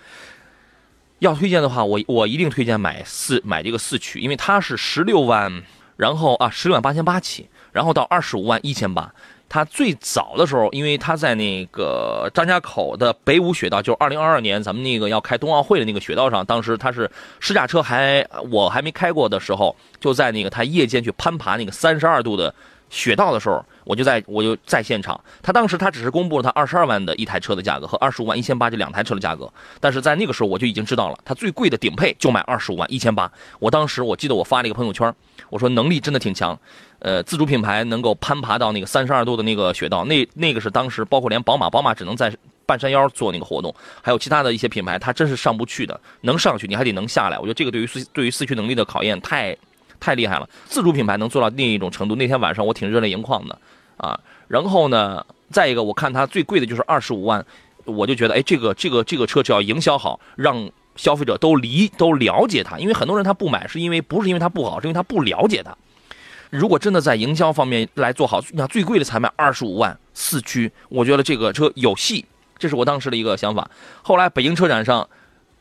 Speaker 1: 要推荐的话，我我一定推荐买四买这个四驱，因为它是十六万，然后啊十六万八千八起，然后到二十五万一千八。”他最早的时候，因为他在那个张家口的北五雪道，就是二零二二年咱们那个要开冬奥会的那个雪道上，当时他是试驾车，还我还没开过的时候，就在那个他夜间去攀爬那个三十二度的雪道的时候，我就在我就在现场。他当时他只是公布了他二十二万的一台车的价格和二十五万一千八这两台车的价格，但是在那个时候我就已经知道了，它最贵的顶配就卖二十五万一千八。我当时我记得我发了一个朋友圈，我说能力真的挺强。呃，自主品牌能够攀爬到那个三十二度的那个雪道，那那个是当时包括连宝马，宝马只能在半山腰做那个活动，还有其他的一些品牌，它真是上不去的。能上去，你还得能下来。我觉得这个对于四对于四驱能力的考验太太厉害了。自主品牌能做到另一种程度，那天晚上我挺热泪盈眶的啊。然后呢，再一个，我看它最贵的就是二十五万，我就觉得，哎，这个这个这个车只要营销好，让消费者都理都了解它，因为很多人他不买，是因为不是因为它不好，是因为他不了解它。如果真的在营销方面来做好，你看最贵的才卖二十五万四驱，我觉得这个车有戏，这是我当时的一个想法。后来北京车展上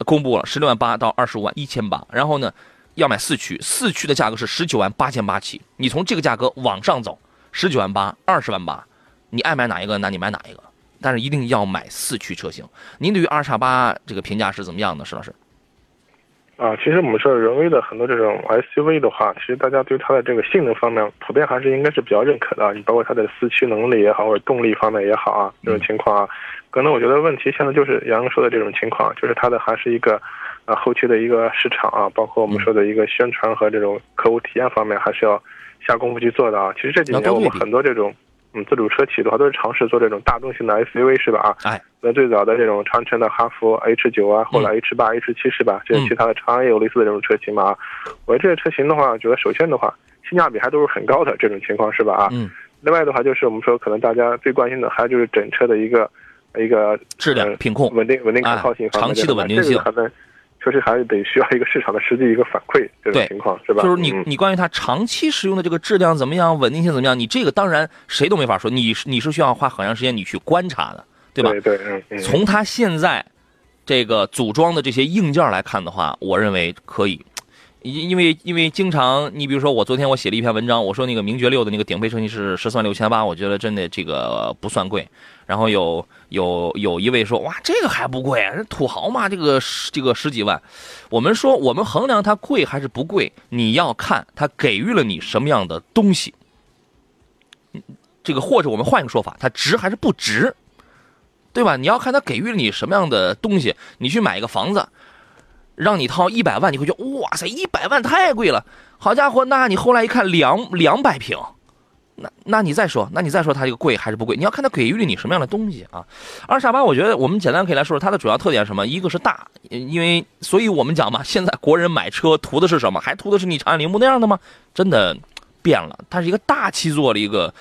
Speaker 1: 公布了十六万八到二十五万一千八，然后呢要买四驱，四驱的价格是十九万八千八起。你从这个价格往上走，十九万八、二十万八，你爱买哪一个，那你买哪一个，但是一定要买四驱车型。您对于二叉八这个评价是怎么样的，石老师？
Speaker 2: 啊，其实我们说荣威的很多这种 SUV 的话，其实大家对它的这个性能方面，普遍还是应该是比较认可的。你包括它的四驱能力也好，或者动力方面也好啊，这种情况啊，可能我觉得问题现在就是杨哥说的这种情况，就是它的还是一个，啊后期的一个市场啊，包括我们说的一个宣传和这种客户体验方面，还是要下功夫去做的啊。其实这几年我们很多这种。嗯，自主车企的话都是尝试做这种大众型的 SUV 是吧？啊，
Speaker 1: 哎，
Speaker 2: 那最早的这种长城的哈弗 H 九啊，后来 H 八、H 七是吧？就是其他的长安也有类似的这种车型嘛？啊，我觉得这些车型的话，觉得首先的话，性价比还都是很高的这种情况是吧？啊，
Speaker 1: 嗯。
Speaker 2: 另外的话，就是我们说可能大家最关心的，还就是整车的一个一个
Speaker 1: 质量品控、
Speaker 2: 稳定、稳定可靠性、
Speaker 1: 长期的稳定性。
Speaker 2: 确实还是得需要一个市场的实际一个反馈这种情况是吧？
Speaker 1: 就是你你关于它长期使用的这个质量怎么样，稳定性怎么样，你这个当然谁都没法说，你你是需要花很长时间你去观察的，对吧？
Speaker 2: 对对嗯。
Speaker 1: 从它现在这个组装的这些硬件来看的话，我认为可以。因因为因为经常，你比如说我昨天我写了一篇文章，我说那个名爵六的那个顶配车型是十四万六千八，我觉得真的这个不算贵。然后有有有一位说，哇，这个还不贵，这土豪嘛，这个这个十几万。我们说我们衡量它贵还是不贵，你要看它给予了你什么样的东西。这个或者我们换一个说法，它值还是不值，对吧？你要看它给予了你什么样的东西。你去买一个房子。让你掏一百万，你会觉得哇塞，一百万太贵了。好家伙，那你后来一看两两百平，那那你再说，那你再说它这个贵还是不贵？你要看它给予了你什么样的东西啊。二叉八，我觉得我们简单可以来说说它的主要特点是什么？一个是大，因为所以我们讲嘛，现在国人买车图的是什么？还图的是你长安铃木那样的吗？真的变了，它是一个大七座的一个。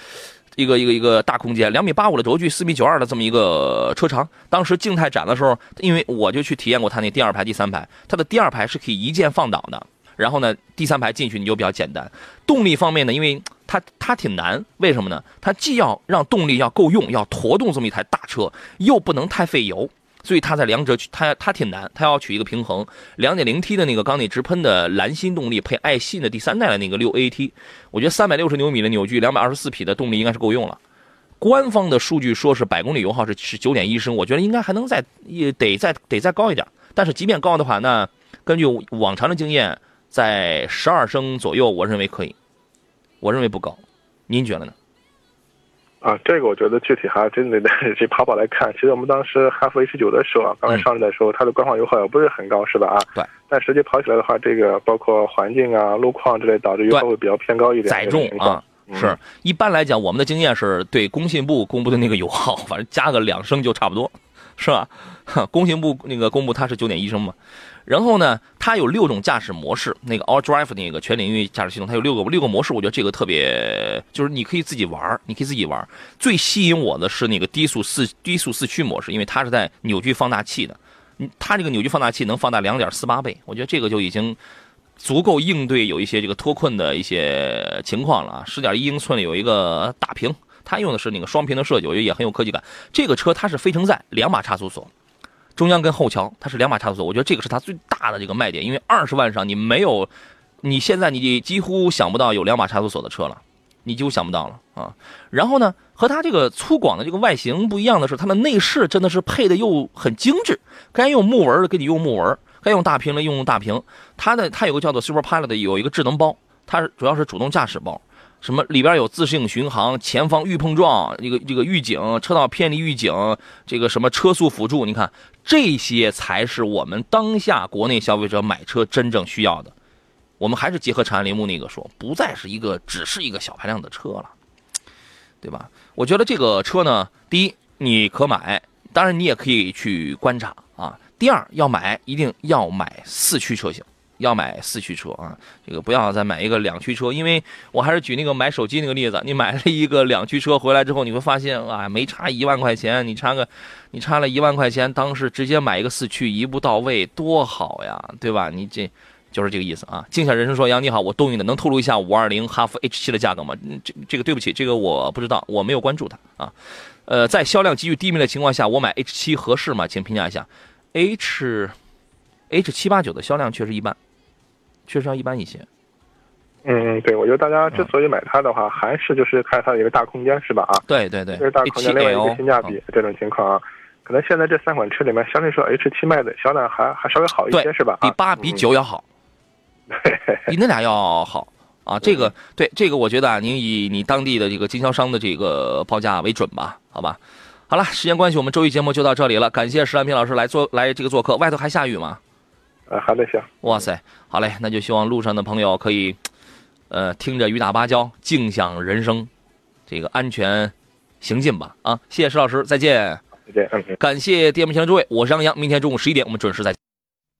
Speaker 1: 一个一个一个大空间，两米八五的轴距，四米九二的这么一个车长。当时静态展的时候，因为我就去体验过它那第二排、第三排，它的第二排是可以一键放倒的。然后呢，第三排进去你就比较简单。动力方面呢，因为它它挺难，为什么呢？它既要让动力要够用，要驮动这么一台大车，又不能太费油。所以它在两者取它它挺难，它要取一个平衡。两点零 T 的那个缸内直喷的蓝芯动力配爱信的第三代的那个六 AT，我觉得三百六十牛米的扭矩，两百二十四匹的动力应该是够用了。官方的数据说是百公里油耗是是九点一升，我觉得应该还能再也得再得再高一点。但是即便高的话，那根据往常的经验，在十二升左右，我认为可以。我认为不高，您觉得呢？
Speaker 2: 啊，这个我觉得具体还真得 (laughs) 得去跑跑来看。其实我们当时哈弗 H 九的时候啊，刚才上市的时候，它的官方油耗也不是很高，是吧？啊，
Speaker 1: 对。
Speaker 2: 但实际跑起来的话，这个包括环境啊、路况之类，导致油耗会比较偏高一点。
Speaker 1: 载重啊，是一般来讲，我们的经验是对工信部公布的那个油耗，(laughs) 反正加个两升就差不多，是吧？(laughs) 工信部那个公布它是九点一升嘛。然后呢，它有六种驾驶模式，那个 All Drive 那个全领域驾驶系统，它有六个六个模式。我觉得这个特别，就是你可以自己玩你可以自己玩最吸引我的是那个低速四低速四驱模式，因为它是在扭矩放大器的，它这个扭矩放大器能放大两点四八倍，我觉得这个就已经足够应对有一些这个脱困的一些情况了啊。十点一英寸有一个大屏，它用的是那个双屏的设计，我觉得也很有科技感。这个车它是非承载两把差速锁。中央跟后桥，它是两把差速锁，我觉得这个是它最大的这个卖点。因为二十万上你没有，你现在你几乎想不到有两把差速锁的车了，你几乎想不到了啊。然后呢，和它这个粗犷的这个外形不一样的是，它的内饰真的是配的又很精致，该用木纹的给你用木纹，该用大屏的用大屏。它的它有个叫做 Super Pilot 的有一个智能包，它是主要是主动驾驶包。什么里边有自适应巡航、前方预碰撞、这个这个预警、车道偏离预警、这个什么车速辅助？你看，这些才是我们当下国内消费者买车真正需要的。我们还是结合长安铃木那个说，不再是一个只是一个小排量的车了，对吧？我觉得这个车呢，第一你可买，当然你也可以去观察啊。第二，要买一定要买四驱车型。要买四驱车啊，这个不要再买一个两驱车，因为我还是举那个买手机那个例子，你买了一个两驱车回来之后，你会发现啊，没差一万块钱，你差个，你差了一万块钱，当时直接买一个四驱一步到位多好呀，对吧？你这就是这个意思啊。静下人生说杨你好，我东营的，能透露一下五二零哈弗 H 七的价格吗？这这个对不起，这个我不知道，我没有关注它啊。呃，在销量急剧低迷的情况下，我买 H 七合适吗？请评价一下。H H 七八九的销量确实一般。确实要一般一些，
Speaker 2: 嗯嗯，对，我觉得大家之所以买它的话，还是就是看它的一个大空间，是吧？啊，
Speaker 1: 对对对，
Speaker 2: 这是大空间，另外一个性价比这种情况啊，可能现在这三款车里面，相对说 H 七卖的销量还还稍微好一些，是吧？
Speaker 1: 比八比九要好，(laughs) 比那俩要好啊。这个对这个，我觉得啊，您以你当地的这个经销商的这个报价为准吧，好吧？好了，时间关系，我们周一节目就到这里了，感谢石兰平老师来做来这个做客，外头还下雨吗？
Speaker 2: 啊，还在下。
Speaker 1: 哇塞，好嘞，那就希望路上的朋友可以，呃，听着雨打芭蕉，静享人生，这个安全行进吧。啊，谢谢石老师，再见。
Speaker 2: 再见。
Speaker 1: 感谢电幕前的诸位，我是杨洋，明天中午十一点我们准时再。